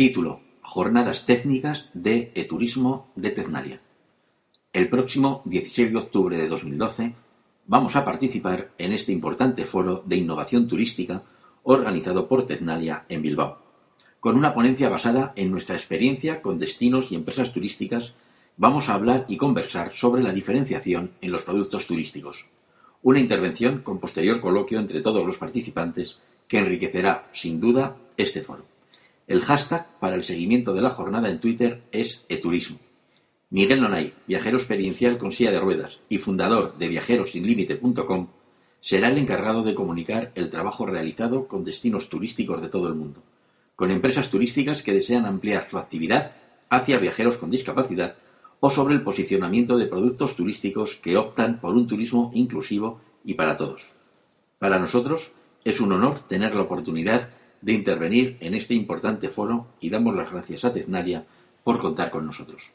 Título: Jornadas técnicas de eTurismo de Teznalia. El próximo 16 de octubre de 2012 vamos a participar en este importante foro de innovación turística organizado por Teznalia en Bilbao, con una ponencia basada en nuestra experiencia con destinos y empresas turísticas. Vamos a hablar y conversar sobre la diferenciación en los productos turísticos. Una intervención con posterior coloquio entre todos los participantes que enriquecerá, sin duda, este foro. El hashtag para el seguimiento de la jornada en Twitter es eturismo. Miguel Nonay, viajero experiencial con silla de ruedas y fundador de viajerosinlimite.com, será el encargado de comunicar el trabajo realizado con destinos turísticos de todo el mundo, con empresas turísticas que desean ampliar su actividad hacia viajeros con discapacidad o sobre el posicionamiento de productos turísticos que optan por un turismo inclusivo y para todos. Para nosotros es un honor tener la oportunidad de intervenir en este importante foro y damos las gracias a Teznaria por contar con nosotros.